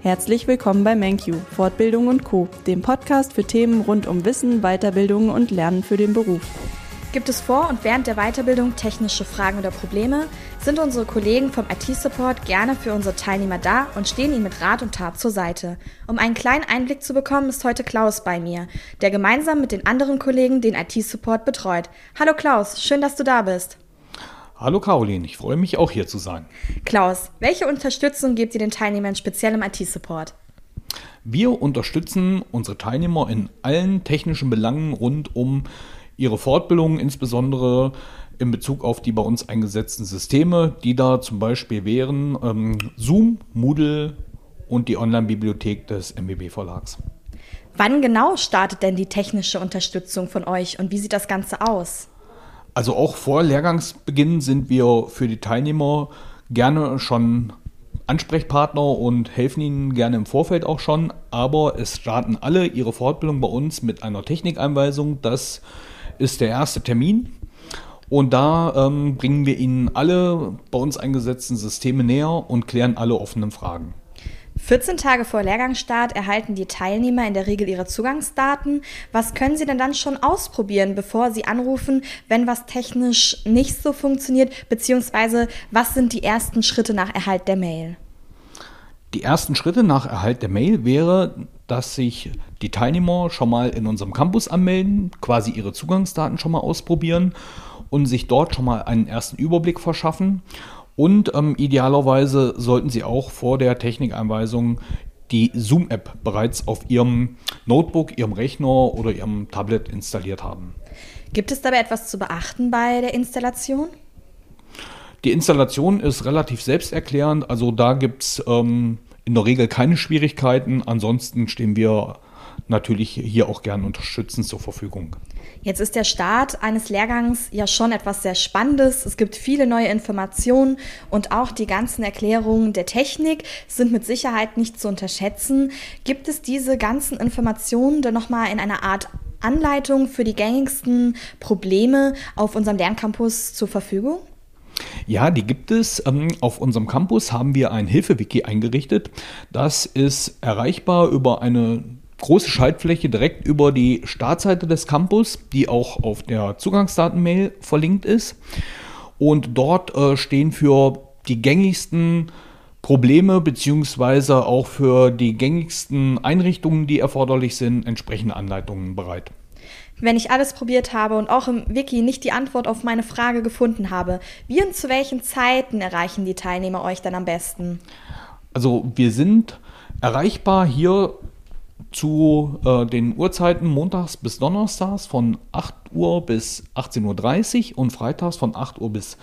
Herzlich willkommen bei MenQ, Fortbildung und Co., dem Podcast für Themen rund um Wissen, Weiterbildung und Lernen für den Beruf. Gibt es vor und während der Weiterbildung technische Fragen oder Probleme, sind unsere Kollegen vom IT-Support gerne für unsere Teilnehmer da und stehen ihnen mit Rat und Tat zur Seite. Um einen kleinen Einblick zu bekommen, ist heute Klaus bei mir, der gemeinsam mit den anderen Kollegen den IT-Support betreut. Hallo Klaus, schön, dass du da bist. Hallo Caroline, ich freue mich auch hier zu sein. Klaus, welche Unterstützung gebt ihr den Teilnehmern speziell im IT-Support? Wir unterstützen unsere Teilnehmer in allen technischen Belangen rund um ihre Fortbildung, insbesondere in Bezug auf die bei uns eingesetzten Systeme, die da zum Beispiel wären ähm, Zoom, Moodle und die Online-Bibliothek des MBB Verlags. Wann genau startet denn die technische Unterstützung von euch und wie sieht das Ganze aus? Also auch vor Lehrgangsbeginn sind wir für die Teilnehmer gerne schon Ansprechpartner und helfen ihnen gerne im Vorfeld auch schon. Aber es starten alle ihre Fortbildung bei uns mit einer Technikeinweisung. Das ist der erste Termin. Und da ähm, bringen wir Ihnen alle bei uns eingesetzten Systeme näher und klären alle offenen Fragen. 14 Tage vor Lehrgangsstart erhalten die Teilnehmer in der Regel ihre Zugangsdaten. Was können sie denn dann schon ausprobieren, bevor sie anrufen, wenn was technisch nicht so funktioniert? Beziehungsweise was sind die ersten Schritte nach Erhalt der Mail? Die ersten Schritte nach Erhalt der Mail wäre, dass sich die Teilnehmer schon mal in unserem Campus anmelden, quasi ihre Zugangsdaten schon mal ausprobieren und sich dort schon mal einen ersten Überblick verschaffen. Und ähm, idealerweise sollten Sie auch vor der Technikeinweisung die Zoom-App bereits auf Ihrem Notebook, Ihrem Rechner oder Ihrem Tablet installiert haben. Gibt es dabei etwas zu beachten bei der Installation? Die Installation ist relativ selbsterklärend, also da gibt es ähm, in der Regel keine Schwierigkeiten. Ansonsten stehen wir natürlich hier auch gern unterstützend zur Verfügung. Jetzt ist der Start eines Lehrgangs ja schon etwas sehr Spannendes. Es gibt viele neue Informationen und auch die ganzen Erklärungen der Technik sind mit Sicherheit nicht zu unterschätzen. Gibt es diese ganzen Informationen dann nochmal in einer Art Anleitung für die gängigsten Probleme auf unserem Lerncampus zur Verfügung? Ja, die gibt es. Ähm, auf unserem Campus haben wir ein Hilfewiki eingerichtet. Das ist erreichbar über eine große Schaltfläche direkt über die Startseite des Campus, die auch auf der Zugangsdatenmail verlinkt ist. Und dort äh, stehen für die gängigsten Probleme beziehungsweise auch für die gängigsten Einrichtungen, die erforderlich sind, entsprechende Anleitungen bereit. Wenn ich alles probiert habe und auch im Wiki nicht die Antwort auf meine Frage gefunden habe, wie und zu welchen Zeiten erreichen die Teilnehmer euch dann am besten? Also wir sind erreichbar hier zu äh, den Uhrzeiten montags bis donnerstags von 8 Uhr bis 18.30 Uhr und freitags von 8 Uhr bis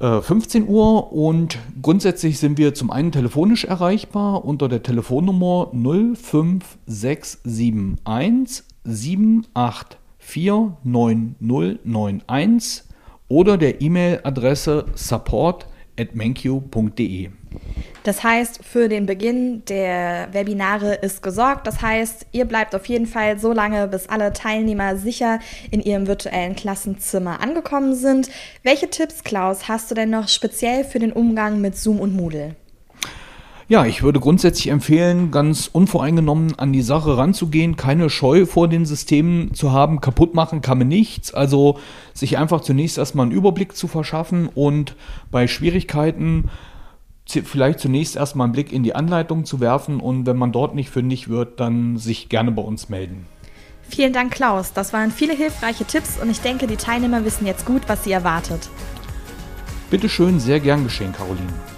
äh, 15 Uhr. Und grundsätzlich sind wir zum einen telefonisch erreichbar unter der Telefonnummer 05671 784 9091 oder der E-Mail-Adresse support at menkyu.de. Das heißt, für den Beginn der Webinare ist gesorgt. Das heißt, ihr bleibt auf jeden Fall so lange, bis alle Teilnehmer sicher in ihrem virtuellen Klassenzimmer angekommen sind. Welche Tipps, Klaus, hast du denn noch speziell für den Umgang mit Zoom und Moodle? Ja, ich würde grundsätzlich empfehlen, ganz unvoreingenommen an die Sache ranzugehen, keine Scheu vor den Systemen zu haben. Kaputt machen kann man nichts. Also sich einfach zunächst erstmal einen Überblick zu verschaffen und bei Schwierigkeiten vielleicht zunächst erstmal einen Blick in die Anleitung zu werfen und wenn man dort nicht fündig wird, dann sich gerne bei uns melden. Vielen Dank, Klaus. Das waren viele hilfreiche Tipps und ich denke, die Teilnehmer wissen jetzt gut, was sie erwartet. Bitte schön, sehr gern geschehen, Caroline.